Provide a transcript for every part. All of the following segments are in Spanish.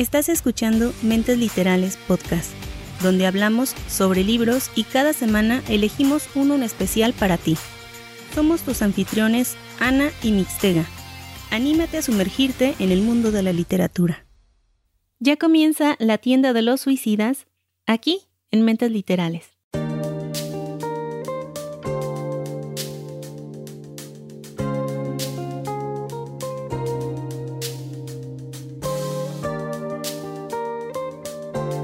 Estás escuchando Mentes Literales Podcast, donde hablamos sobre libros y cada semana elegimos uno en especial para ti. Somos tus anfitriones Ana y Mixtega. Anímate a sumergirte en el mundo de la literatura. Ya comienza la tienda de los suicidas aquí en Mentes Literales.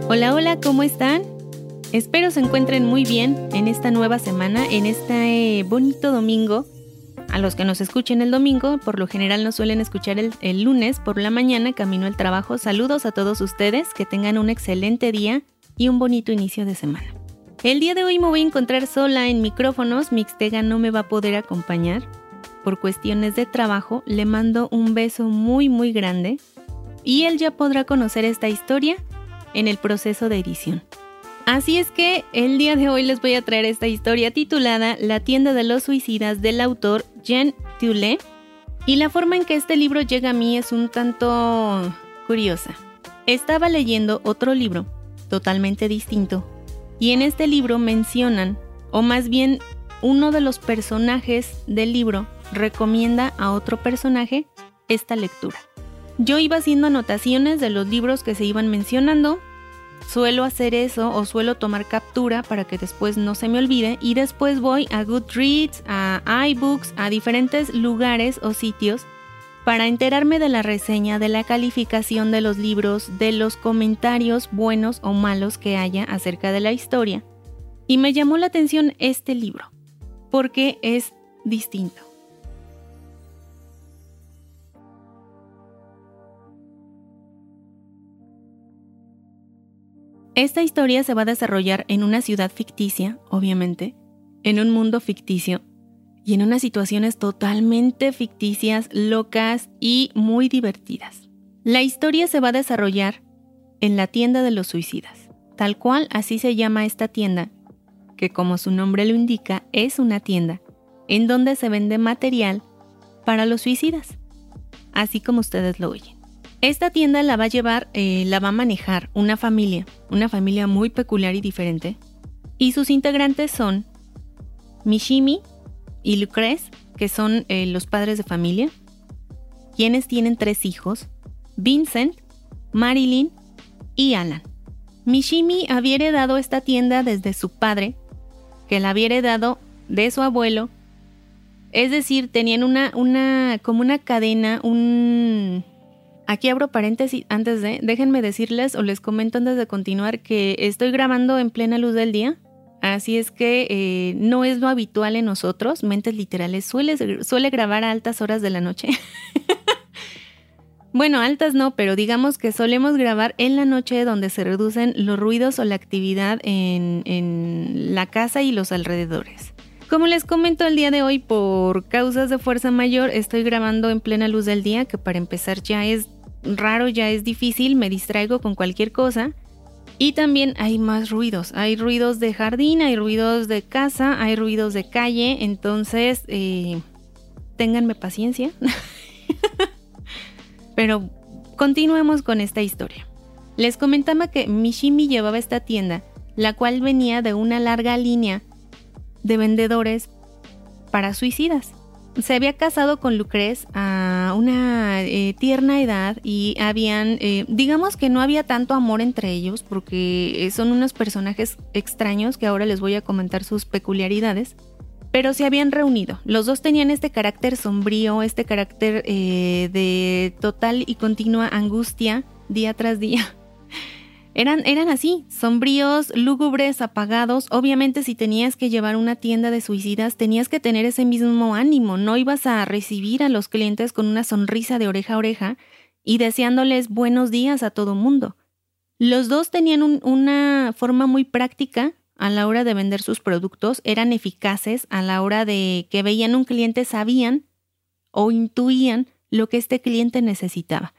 Hola, hola, ¿cómo están? Espero se encuentren muy bien en esta nueva semana, en este bonito domingo. A los que nos escuchen el domingo, por lo general nos suelen escuchar el, el lunes por la mañana, camino al trabajo. Saludos a todos ustedes, que tengan un excelente día y un bonito inicio de semana. El día de hoy me voy a encontrar sola en micrófonos, Mixtega no me va a poder acompañar. Por cuestiones de trabajo, le mando un beso muy muy grande y él ya podrá conocer esta historia en el proceso de edición. Así es que el día de hoy les voy a traer esta historia titulada La tienda de los suicidas del autor Jean Tulé. Y la forma en que este libro llega a mí es un tanto curiosa. Estaba leyendo otro libro, totalmente distinto, y en este libro mencionan, o más bien uno de los personajes del libro recomienda a otro personaje esta lectura. Yo iba haciendo anotaciones de los libros que se iban mencionando. Suelo hacer eso o suelo tomar captura para que después no se me olvide y después voy a Goodreads, a iBooks, a diferentes lugares o sitios para enterarme de la reseña, de la calificación de los libros, de los comentarios buenos o malos que haya acerca de la historia. Y me llamó la atención este libro, porque es distinto. Esta historia se va a desarrollar en una ciudad ficticia, obviamente, en un mundo ficticio y en unas situaciones totalmente ficticias, locas y muy divertidas. La historia se va a desarrollar en la tienda de los suicidas, tal cual así se llama esta tienda, que como su nombre lo indica es una tienda en donde se vende material para los suicidas, así como ustedes lo oyen. Esta tienda la va a llevar, eh, la va a manejar una familia, una familia muy peculiar y diferente. Y sus integrantes son Mishimi y Lucrez, que son eh, los padres de familia, quienes tienen tres hijos, Vincent, Marilyn y Alan. Mishimi había heredado esta tienda desde su padre, que la había heredado de su abuelo. Es decir, tenían una, una, como una cadena, un, Aquí abro paréntesis antes de, déjenme decirles o les comento antes de continuar que estoy grabando en plena luz del día, así es que eh, no es lo habitual en nosotros, mentes literales, suele, suele grabar a altas horas de la noche. bueno, altas no, pero digamos que solemos grabar en la noche donde se reducen los ruidos o la actividad en, en la casa y los alrededores. Como les comento el día de hoy, por causas de fuerza mayor, estoy grabando en plena luz del día, que para empezar ya es raro, ya es difícil, me distraigo con cualquier cosa. Y también hay más ruidos. Hay ruidos de jardín, hay ruidos de casa, hay ruidos de calle. Entonces, eh, ténganme paciencia. Pero continuemos con esta historia. Les comentaba que Mishimi llevaba esta tienda, la cual venía de una larga línea de vendedores para suicidas se había casado con Lucrez a una eh, tierna edad y habían, eh, digamos que no había tanto amor entre ellos porque son unos personajes extraños que ahora les voy a comentar sus peculiaridades, pero se habían reunido. Los dos tenían este carácter sombrío, este carácter eh, de total y continua angustia día tras día. Eran, eran así, sombríos, lúgubres, apagados. Obviamente si tenías que llevar una tienda de suicidas, tenías que tener ese mismo ánimo. No ibas a recibir a los clientes con una sonrisa de oreja a oreja y deseándoles buenos días a todo mundo. Los dos tenían una forma muy práctica a la hora de vender sus productos, eran eficaces a la hora de que veían un cliente, sabían o intuían lo que este cliente necesitaba.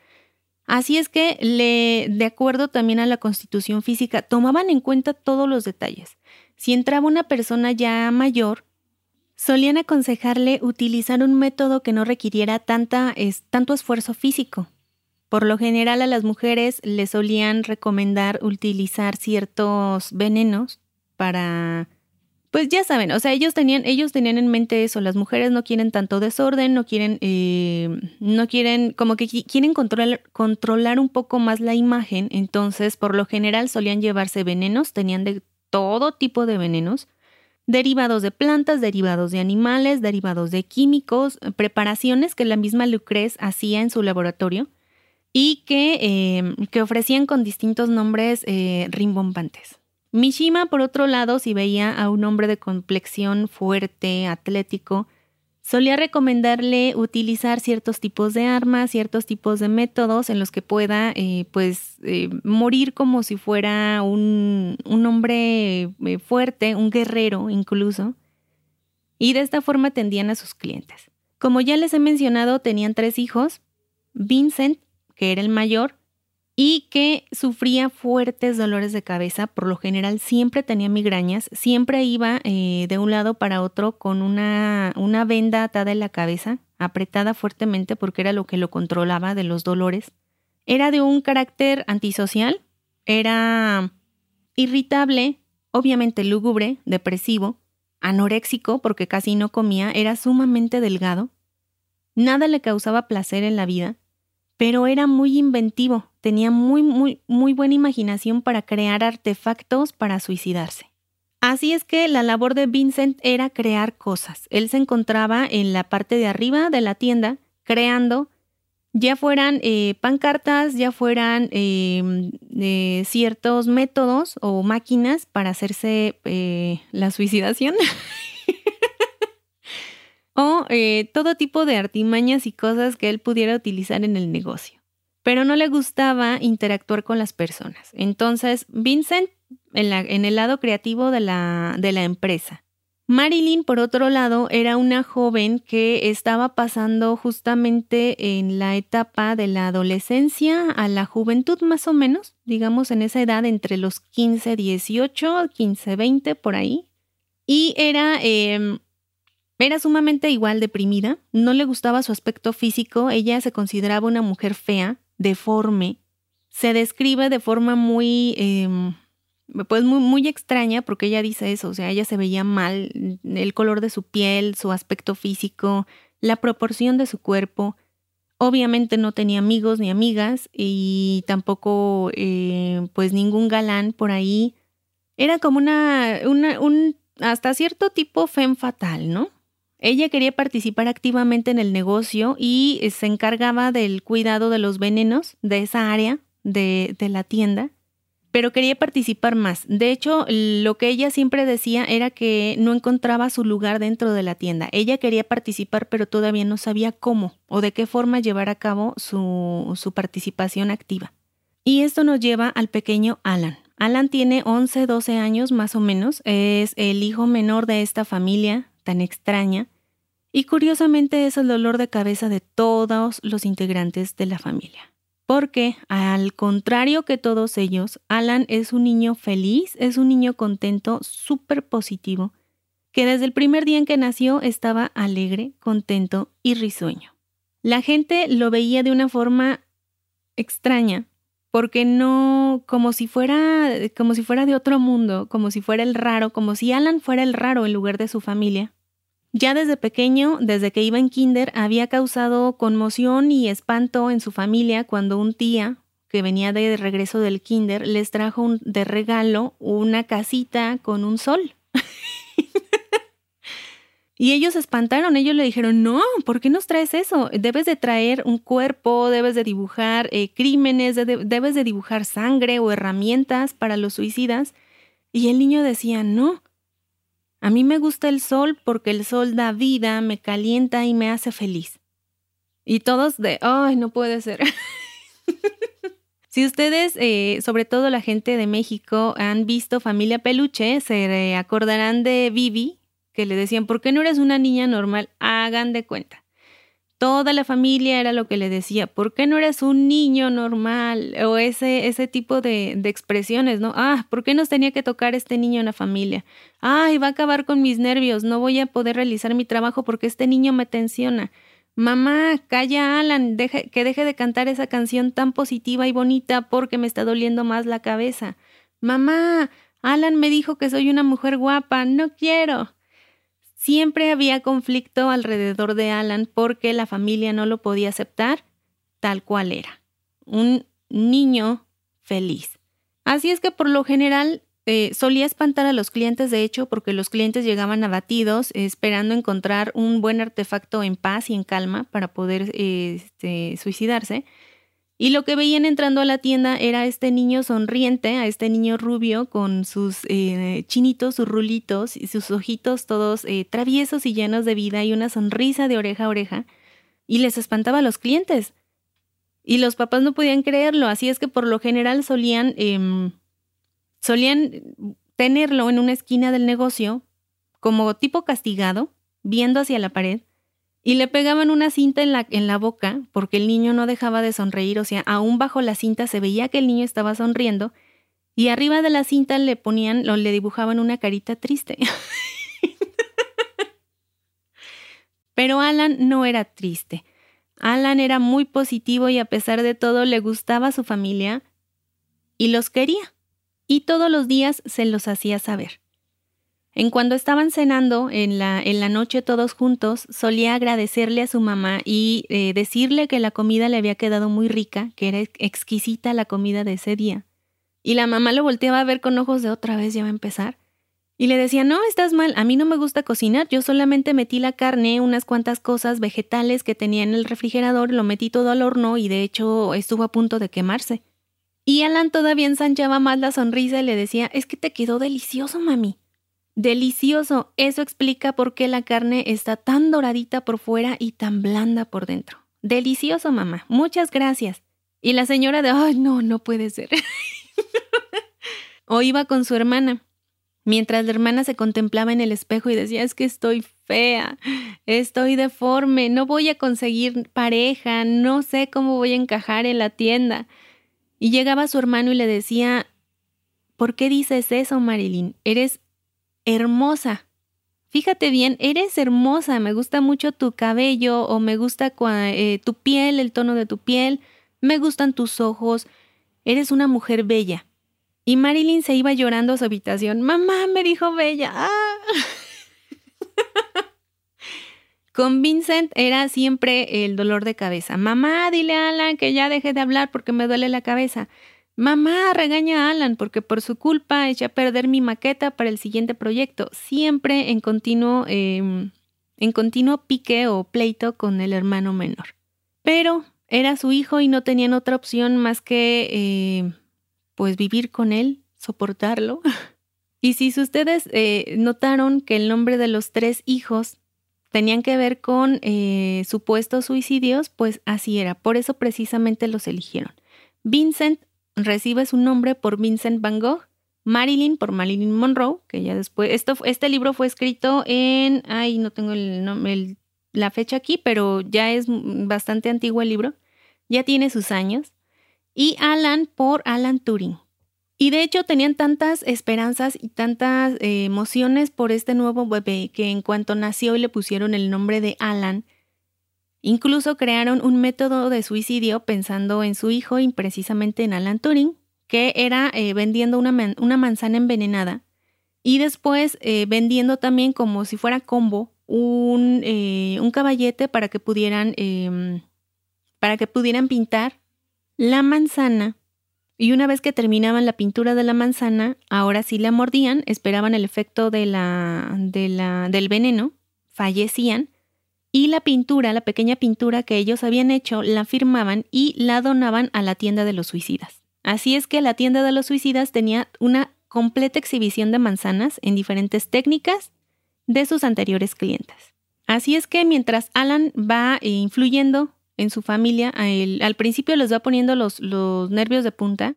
Así es que, le, de acuerdo también a la constitución física, tomaban en cuenta todos los detalles. Si entraba una persona ya mayor, solían aconsejarle utilizar un método que no requiriera tanto esfuerzo físico. Por lo general a las mujeres les solían recomendar utilizar ciertos venenos para pues ya saben, o sea, ellos tenían, ellos tenían en mente eso, las mujeres no quieren tanto desorden, no quieren, eh, no quieren, como que quieren controlar, controlar un poco más la imagen, entonces por lo general solían llevarse venenos, tenían de todo tipo de venenos, derivados de plantas, derivados de animales, derivados de químicos, preparaciones que la misma Lucrez hacía en su laboratorio y que, eh, que ofrecían con distintos nombres eh, rimbombantes. Mishima, por otro lado, si veía a un hombre de complexión fuerte, atlético, solía recomendarle utilizar ciertos tipos de armas, ciertos tipos de métodos en los que pueda, eh, pues, eh, morir como si fuera un, un hombre eh, fuerte, un guerrero incluso. Y de esta forma atendían a sus clientes. Como ya les he mencionado, tenían tres hijos. Vincent, que era el mayor, y que sufría fuertes dolores de cabeza, por lo general siempre tenía migrañas, siempre iba eh, de un lado para otro con una, una venda atada en la cabeza, apretada fuertemente porque era lo que lo controlaba de los dolores. Era de un carácter antisocial, era irritable, obviamente lúgubre, depresivo, anoréxico porque casi no comía, era sumamente delgado, nada le causaba placer en la vida, pero era muy inventivo, tenía muy, muy, muy buena imaginación para crear artefactos para suicidarse. Así es que la labor de Vincent era crear cosas. Él se encontraba en la parte de arriba de la tienda creando, ya fueran eh, pancartas, ya fueran em, eh, ciertos métodos o máquinas para hacerse eh, la suicidación. o eh, todo tipo de artimañas y cosas que él pudiera utilizar en el negocio. Pero no le gustaba interactuar con las personas. Entonces, Vincent en, el lado creativo de la, de la empresa. Marilyn, por otro lado, era una joven que estaba pasando justamente en la etapa de la adolescencia a la juventud más o menos, digamos en esa edad entre los 15, 18, 15, 20, por ahí. Y era em, era sumamente igual deprimida, no le gustaba su aspecto físico, ella se consideraba una mujer fea, deforme, se describe de forma muy, em, pues muy, muy extraña porque ella dice eso, o sea, ella se veía mal, el color de su piel, su aspecto físico, la proporción de su cuerpo. Obviamente no tenía amigos ni amigas y tampoco eh, pues ningún galán por ahí. Era como una, una un hasta cierto tipo fem fatal, ¿no? Ella quería participar activamente en el negocio y se encargaba del cuidado de los venenos de esa área de, la tienda, pero quería participar más. De hecho, lo que ella siempre decía era que no encontraba su lugar dentro de la tienda. Ella quería participar, pero todavía no sabía cómo o de qué forma llevar a cabo su, su participación activa. Y esto nos lleva al pequeño Alan. Alan tiene 11, 12 años más o menos, es el hijo menor de esta familia, tan extraña, y curiosamente es el dolor de cabeza de todos los integrantes de la familia. Porque, al contrario que todos ellos, Alan es un niño feliz, es un niño contento, súper positivo, que desde el primer día en que nació estaba alegre, contento y risueño. La gente lo veía de una forma extraña, porque no como si fuera como si fuera de otro mundo, como si fuera el raro, como si Alan fuera el raro en lugar de su familia. Ya desde pequeño, desde que iba en kinder, había causado conmoción y espanto en su familia cuando un tía, que venía de regreso del kinder, les trajo de regalo una casita con un sol. y ellos se espantaron, ellos le dijeron, no, ¿por qué nos traes eso? Debes de traer un cuerpo, debes de dibujar eh, crímenes, debes de dibujar sangre o herramientas para los suicidas. Y el niño decía, no, a mí me gusta el sol porque el sol da vida, me calienta y me hace feliz. Y todos de, ay, no puede ser. si ustedes, eh, sobre todo la gente de México, han visto Familia Peluche, se acordarán de Vivi, que le decían, ¿por qué no eres una niña normal? Hagan de cuenta. Toda la familia era lo que le decía, ¿por qué no eres un niño normal? O ese, ese tipo de, expresiones, ¿no? Ah, ¿por qué nos tenía que tocar este niño en la familia? Ay, va a acabar con mis nervios, no voy a poder realizar mi trabajo porque este niño me tensiona. Mamá, calla Alan, que deje de cantar esa canción tan positiva y bonita porque me está doliendo más la cabeza. Mamá, Alan me dijo que soy una mujer guapa, no quiero. Siempre había conflicto alrededor de Alan porque la familia no lo podía aceptar tal cual era. Un niño feliz. Así es que por lo general eh, solía espantar a los clientes, de hecho, porque los clientes llegaban abatidos, esperando encontrar un buen artefacto en paz y en calma para poder este, suicidarse. Y lo que veían entrando a la tienda era este niño sonriente, a este niño rubio con sus eh, chinitos, sus rulitos y sus ojitos todos eh, traviesos y llenos de vida y una sonrisa de oreja a oreja. Y les espantaba a los clientes. Y los papás no podían creerlo, así es que por lo general solían em, Solían tenerlo en una esquina del negocio, como tipo castigado, viendo hacia la pared, y le pegaban una cinta en la, en la boca porque el niño no dejaba de sonreír, o sea, aún bajo la cinta se veía que el niño estaba sonriendo, y arriba de la cinta le ponían o le dibujaban una carita triste. Pero Alan no era triste. Alan era muy positivo y a pesar de todo le gustaba su familia y los quería y todos los días se los hacía saber. En cuando estaban cenando en la, en la noche todos juntos, solía agradecerle a su mamá y eh, decirle que la comida le había quedado muy rica, que era exquisita la comida de ese día. Y la mamá lo volteaba a ver con ojos de otra vez ya va a empezar. Y le decía, no, estás mal, a mí no me gusta cocinar, yo solamente metí la carne, unas cuantas cosas vegetales que tenía en el refrigerador, lo metí todo al horno y de hecho estuvo a punto de quemarse. Y Alan todavía ensanchaba más la sonrisa y le decía, es que te quedó delicioso, mami. Delicioso. Eso explica por qué la carne está tan doradita por fuera y tan blanda por dentro. Delicioso, mamá. Muchas gracias. Y la señora de, ay, no, no puede ser. o iba con su hermana, mientras la hermana se contemplaba en el espejo y decía, es que estoy fea, estoy deforme, no voy a conseguir pareja, no sé cómo voy a encajar en la tienda. Y llegaba su hermano y le decía, ¿por qué dices eso, Marilyn? Eres hermosa. Fíjate bien, eres hermosa, me gusta mucho tu cabello o me gusta eh, tu piel, el tono de tu piel, me gustan tus ojos, eres una mujer bella. Y Marilyn se iba llorando a su habitación. Mamá me dijo bella. Con Vincent era siempre el dolor de cabeza. Mamá, dile a Alan que ya deje de hablar porque me duele la cabeza. Mamá, regaña a Alan porque por su culpa eché a perder mi maqueta para el siguiente proyecto. Siempre en continuo, em, en continuo pique o pleito con el hermano menor. Pero era su hijo y no tenían otra opción más que eh, pues vivir con él, soportarlo. y si ustedes eh, notaron que el nombre de los tres hijos tenían que ver con eh, supuestos suicidios, pues así era. Por eso precisamente los eligieron. Vincent recibe su nombre por Vincent Van Gogh, Marilyn por Marilyn Monroe, que ya después, esto, este libro fue escrito en, ay, no tengo el, la fecha aquí, pero ya es bastante antiguo el libro, ya tiene sus años, y Alan por Alan Turing. Y de hecho tenían tantas esperanzas y tantas eh, emociones por este nuevo bebé que en cuanto nació y le pusieron el nombre de Alan, incluso crearon un método de suicidio pensando en su hijo y precisamente en Alan Turing, que era eh, vendiendo una, manzana envenenada y después eh, vendiendo también como si fuera combo un, un caballete para que pudieran em, para que pudieran pintar la manzana. Y una vez que terminaban la pintura de la manzana, ahora sí la mordían, esperaban el efecto del veneno, fallecían, y la pintura, la pequeña pintura que ellos habían hecho, la firmaban y la donaban a la tienda de los suicidas. Así es que la tienda de los suicidas tenía una completa exhibición de manzanas en diferentes técnicas de sus anteriores clientes. Así es que mientras Alan va eh, influyendo en su familia, al principio les va poniendo los, los nervios de punta,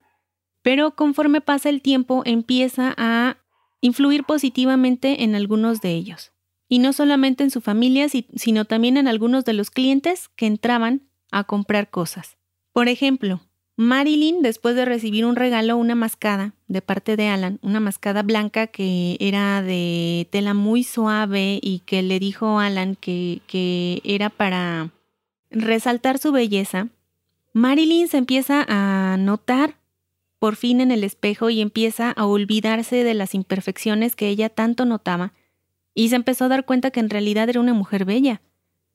pero conforme pasa el tiempo empieza a influir positivamente en algunos de ellos. Y no solamente en su familia, sino también en algunos de los clientes que entraban a comprar cosas. Por ejemplo, Marilyn, después de recibir un regalo, una mascada de parte de Alan, una mascada blanca que era de tela muy suave y que le dijo Alan que, que era para resaltar su belleza, Marilyn se empieza a notar por fin en el espejo y empieza a olvidarse de las imperfecciones que ella tanto notaba y se empezó a dar cuenta que en realidad era una mujer bella,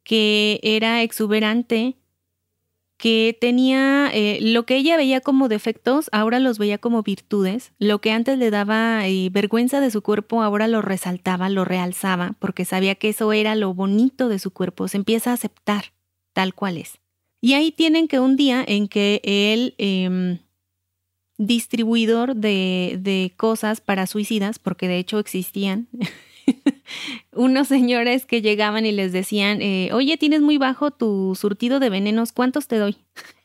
que era exuberante, que tenía eh, lo que ella veía como defectos, ahora los veía como virtudes, lo que antes le daba eh, vergüenza de su cuerpo, ahora lo resaltaba, lo realzaba, porque sabía que eso era lo bonito de su cuerpo, se empieza a aceptar tal cual es. Y ahí tienen que un día en que el em, distribuidor de, de cosas para suicidas, porque de hecho existían, unos señores que llegaban y les decían, eh, oye, tienes muy bajo tu surtido de venenos, ¿cuántos te doy?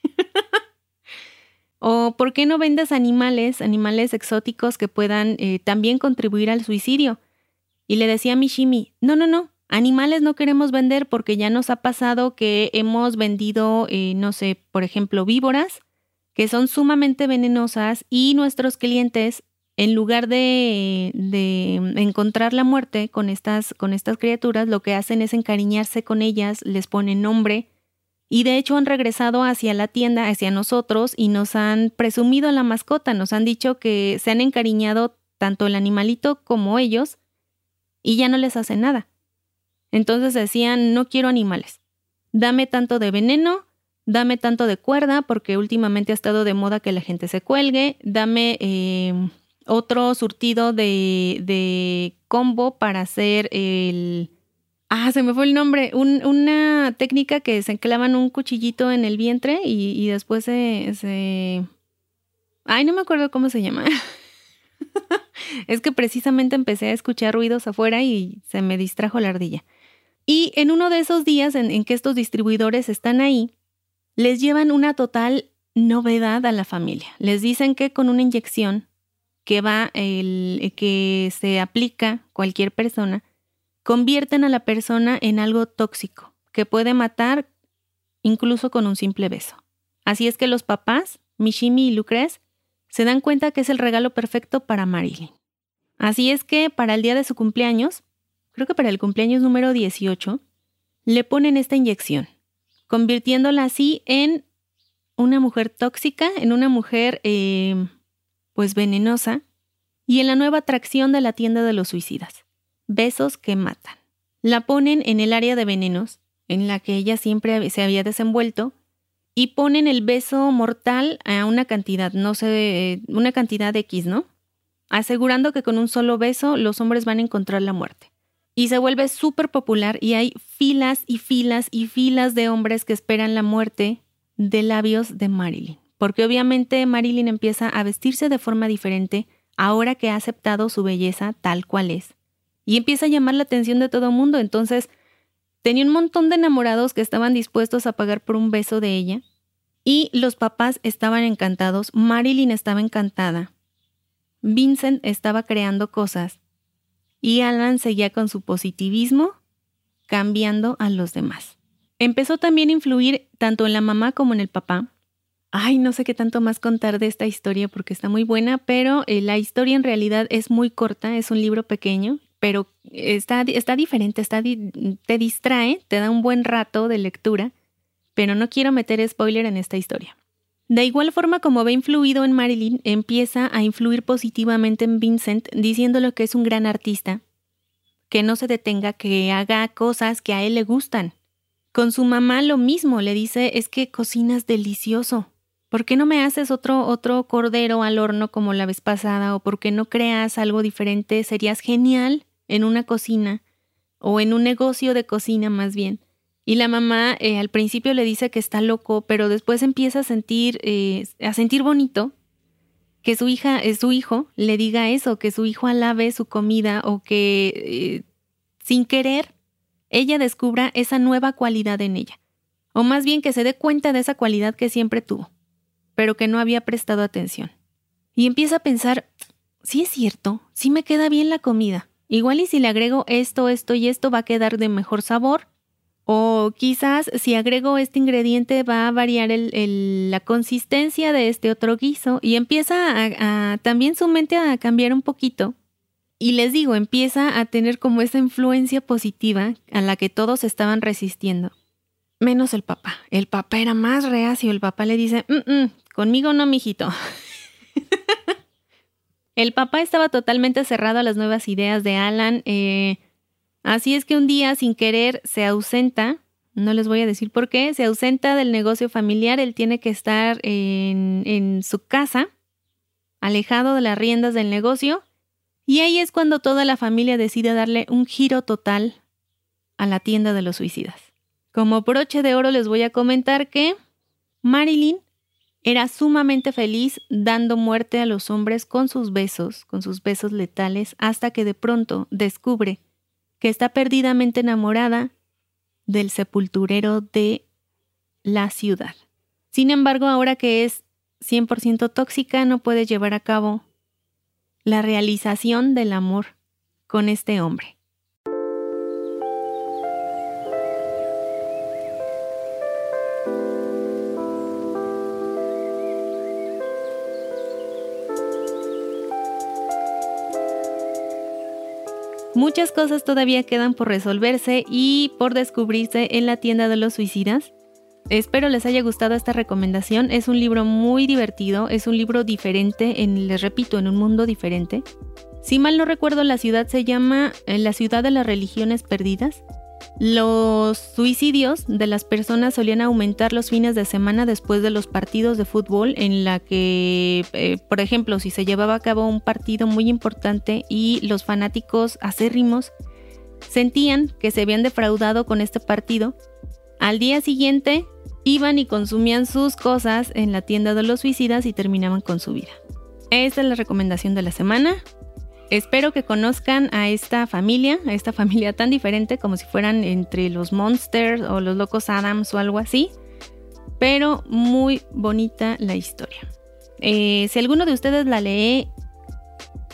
o ¿por qué no vendes animales, animales exóticos que puedan eh, también contribuir al suicidio? Y le decía a Mishimi, no, no, no, animales no queremos vender porque ya nos ha pasado que hemos vendido, eh, no sé, por ejemplo, víboras que son sumamente venenosas y nuestros clientes en lugar de, encontrar la muerte con estas, con estas criaturas, lo que hacen es encariñarse con ellas, les ponen nombre. Y de hecho han regresado hacia la tienda, hacia nosotros y nos han presumido la mascota, nos han dicho que se han encariñado tanto el animalito como ellos y ya no les hace nada. Entonces decían, no quiero animales, dame tanto de veneno, dame tanto de cuerda, porque últimamente ha estado de moda que la gente se cuelgue, dame... Eh, otro surtido de, combo para hacer el... Ah, se me fue el nombre. una técnica que se clavan un cuchillito en el vientre y, después se. Ay, no me acuerdo cómo se llama. es que precisamente empecé a escuchar ruidos afuera y se me distrajo la ardilla. Y en uno de esos días en, que estos distribuidores están ahí, les llevan una total novedad a la familia. Les dicen que con una inyección que va el que se aplica cualquier persona convierten a la persona en algo tóxico que puede matar incluso con un simple beso. Así es que los papás, Mishimi y Lucrez, se dan cuenta que es el regalo perfecto para Marilyn. Así es que para el día de su cumpleaños, creo que para el cumpleaños número 18, le ponen esta inyección, convirtiéndola así en una mujer tóxica, en una mujer eh, pues venenosa, y en la nueva atracción de la tienda de los suicidas, besos que matan. La ponen en el área de venenos, en la que ella siempre se había desenvuelto, y ponen el beso mortal a una cantidad, no sé, una cantidad X, ¿no? Asegurando que con un solo beso los hombres van a encontrar la muerte. Y se vuelve súper popular y hay filas y filas y filas de hombres que esperan la muerte de labios de Marilyn porque obviamente Marilyn empieza a vestirse de forma diferente ahora que ha aceptado su belleza tal cual es. Y empieza a llamar la atención de todo el mundo, entonces tenía un montón de enamorados que estaban dispuestos a pagar por un beso de ella, y los papás estaban encantados, Marilyn estaba encantada, Vincent estaba creando cosas, y Alan seguía con su positivismo, cambiando a los demás. Empezó también a influir tanto en la mamá como en el papá, Ay, no sé qué tanto más contar de esta historia porque está muy buena, pero eh, la historia en realidad es muy corta, es un libro pequeño, pero está, está diferente, está te distrae, te da un buen rato de lectura, pero no quiero meter spoiler en esta historia. De igual forma como ve influido en Marilyn, empieza a influir positivamente en Vincent, diciéndole que es un gran artista, que no se detenga, que haga cosas que a él le gustan. Con su mamá lo mismo, le dice, es que cocinas delicioso. ¿Por qué no me haces otro, otro cordero al horno como la vez pasada? ¿O por qué no creas algo diferente? Serías genial en una cocina o en un negocio de cocina más bien. Y la mamá eh, al principio le dice que está loco, pero después empieza a sentir, eh, a sentir bonito que su hija, eh, su hijo le diga eso, que su hijo alabe su comida o que sin querer ella descubra esa nueva cualidad en ella. O más bien que se dé cuenta de esa cualidad que siempre tuvo pero que no había prestado atención. Y empieza a pensar, sí es cierto, sí me queda bien la comida. Igual y si le agrego esto, esto y esto va a quedar de mejor sabor. O quizás si agrego este ingrediente va a variar la consistencia de este otro guiso y empieza a, también su mente a cambiar un poquito. Y les digo, empieza a tener como esa influencia positiva a la que todos estaban resistiendo. menos el papá. El papá era más reacio. El papá le dice, mm, mm, conmigo no, mijito. el papá estaba totalmente cerrado a las nuevas ideas de Alan. Eh, así es que un día, sin querer, se ausenta. No les voy a decir por qué. Se ausenta del negocio familiar. Él tiene que estar en, en su casa, alejado de las riendas del negocio. Y ahí es cuando toda la familia decide darle un giro total a la tienda de los suicidas. Como broche de oro les voy a comentar que Marilyn era sumamente feliz dando muerte a los hombres con sus besos, con sus besos letales, hasta que de pronto descubre que está perdidamente enamorada del sepulturero de la ciudad. Sin embargo, ahora que es 100% tóxica, no puede llevar a cabo la realización del amor con este hombre. Muchas cosas todavía quedan por resolverse y por descubrirse en la tienda de los suicidas. Espero les haya gustado esta recomendación. Es un libro muy divertido, es un libro diferente, en, les repito, en un mundo diferente. Si mal no recuerdo, la ciudad se llama eh, La ciudad de las religiones perdidas. Los suicidios de las personas solían aumentar los fines de semana después de los partidos de fútbol en la que, eh, por ejemplo, si se llevaba a cabo un partido muy importante y los fanáticos acérrimos sentían que se habían defraudado con este partido, al día siguiente iban y consumían sus cosas en la tienda de los suicidas y terminaban con su vida. Esta es la recomendación de la semana. Espero que conozcan a esta familia, a esta familia tan diferente como si fueran entre los Monsters o los Locos Adams o algo así, pero muy bonita la historia. Eh, si alguno de ustedes la lee,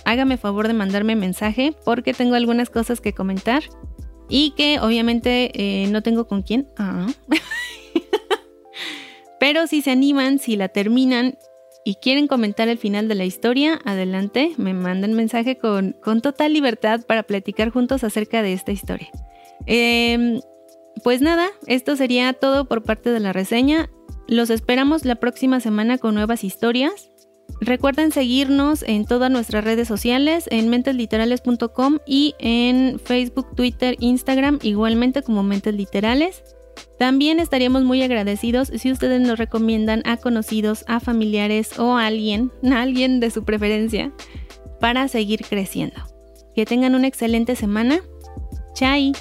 hágame favor de mandarme mensaje porque tengo algunas cosas que comentar y que obviamente eh, no tengo con quién. Ah. pero si se animan, si la terminan y quieren comentar el final de la historia, adelante, me mandan mensaje con, con total libertad para platicar juntos acerca de esta historia. Em, pues nada, esto sería todo por parte de la reseña. Los esperamos la próxima semana con nuevas historias. Recuerden seguirnos en todas nuestras redes sociales, en mentesliterales.com y en Facebook, Twitter, Instagram, igualmente como Mentes Literales. También estaríamos muy agradecidos si ustedes nos recomiendan a conocidos, a familiares o a alguien, a alguien de su preferencia, para seguir creciendo. Que tengan una excelente semana. Chai.